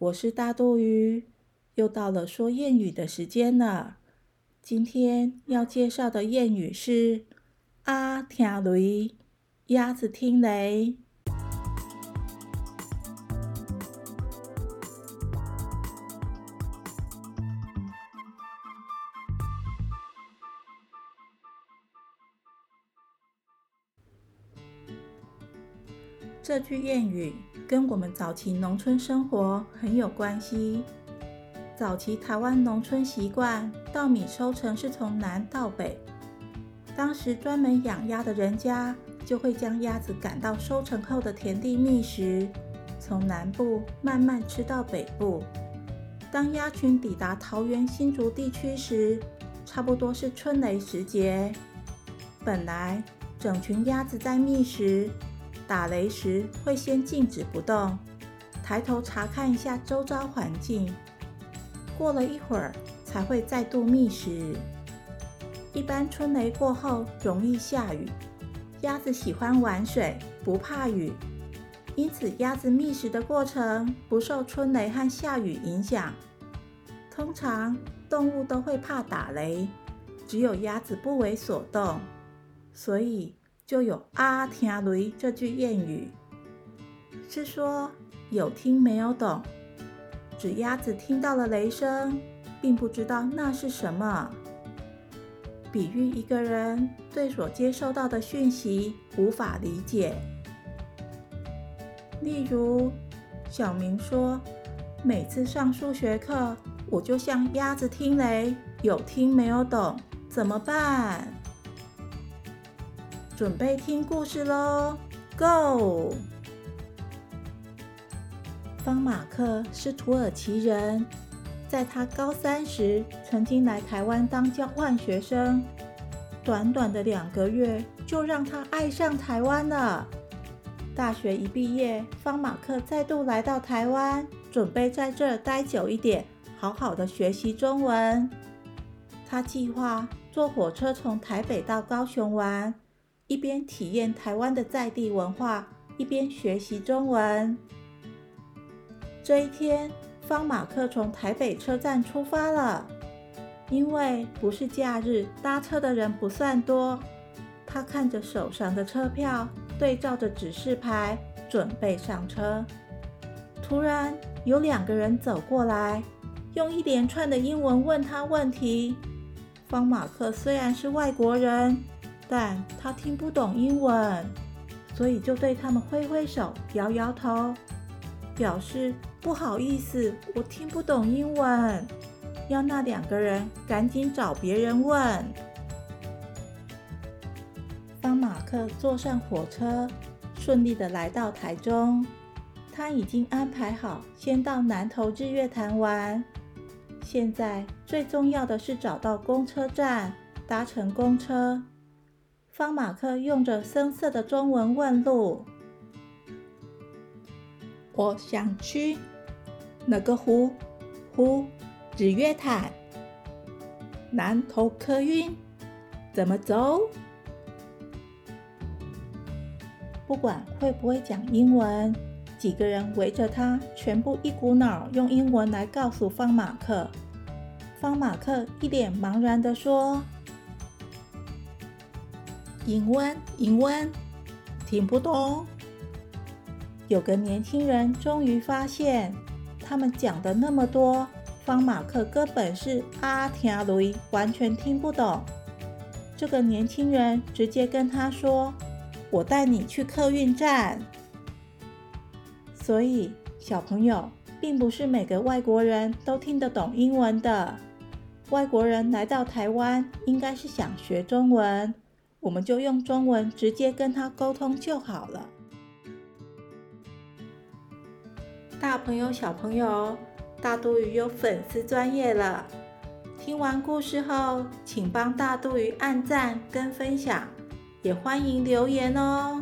我是大肚鱼，又到了说谚语的时间了。今天要介绍的谚语是“阿听雷”，鸭子听雷。这句谚语跟我们早期农村生活很有关系。早期台湾农村习惯稻米收成是从南到北，当时专门养鸭的人家就会将鸭子赶到收成后的田地觅食，从南部慢慢吃到北部。当鸭群抵达桃园新竹地区时，差不多是春雷时节。本来整群鸭子在觅食。打雷时会先静止不动，抬头查看一下周遭环境。过了一会儿才会再度觅食。一般春雷过后容易下雨，鸭子喜欢玩水，不怕雨，因此鸭子觅食的过程不受春雷和下雨影响。通常动物都会怕打雷，只有鸭子不为所动，所以。就有“啊听雷”这句谚语，是说有听没有懂，指鸭子听到了雷声，并不知道那是什么，比喻一个人对所接受到的讯息无法理解。例如，小明说：“每次上数学课，我就像鸭子听雷，有听没有懂，怎么办？”准备听故事喽，Go！方马克是土耳其人，在他高三时曾经来台湾当交换学生，短短的两个月就让他爱上台湾了。大学一毕业，方马克再度来到台湾，准备在这儿待久一点，好好的学习中文。他计划坐火车从台北到高雄玩。一边体验台湾的在地文化，一边学习中文。这一天，方马克从台北车站出发了。因为不是假日，搭车的人不算多。他看着手上的车票，对照着指示牌，准备上车。突然，有两个人走过来，用一连串的英文问他问题。方马克虽然是外国人。但他听不懂英文，所以就对他们挥挥手、摇摇头，表示不好意思，我听不懂英文，要那两个人赶紧找别人问。方马克坐上火车，顺利的来到台中。他已经安排好，先到南投日月潭玩。现在最重要的是找到公车站，搭乘公车。方马克用着生涩的中文问路：“我想去哪个湖？湖日月潭。南投客运怎么走？”不管会不会讲英文，几个人围着他，全部一股脑用英文来告诉方马克。方马克一脸茫然的说。英文，英文，听不懂。有个年轻人终于发现，他们讲的那么多，方马克根本是阿听雷，完全听不懂。这个年轻人直接跟他说：“我带你去客运站。”所以，小朋友，并不是每个外国人都听得懂英文的。外国人来到台湾，应该是想学中文。我们就用中文直接跟他沟通就好了。大朋友、小朋友，大肚鱼有粉丝专业了。听完故事后，请帮大肚鱼按赞跟分享，也欢迎留言哦。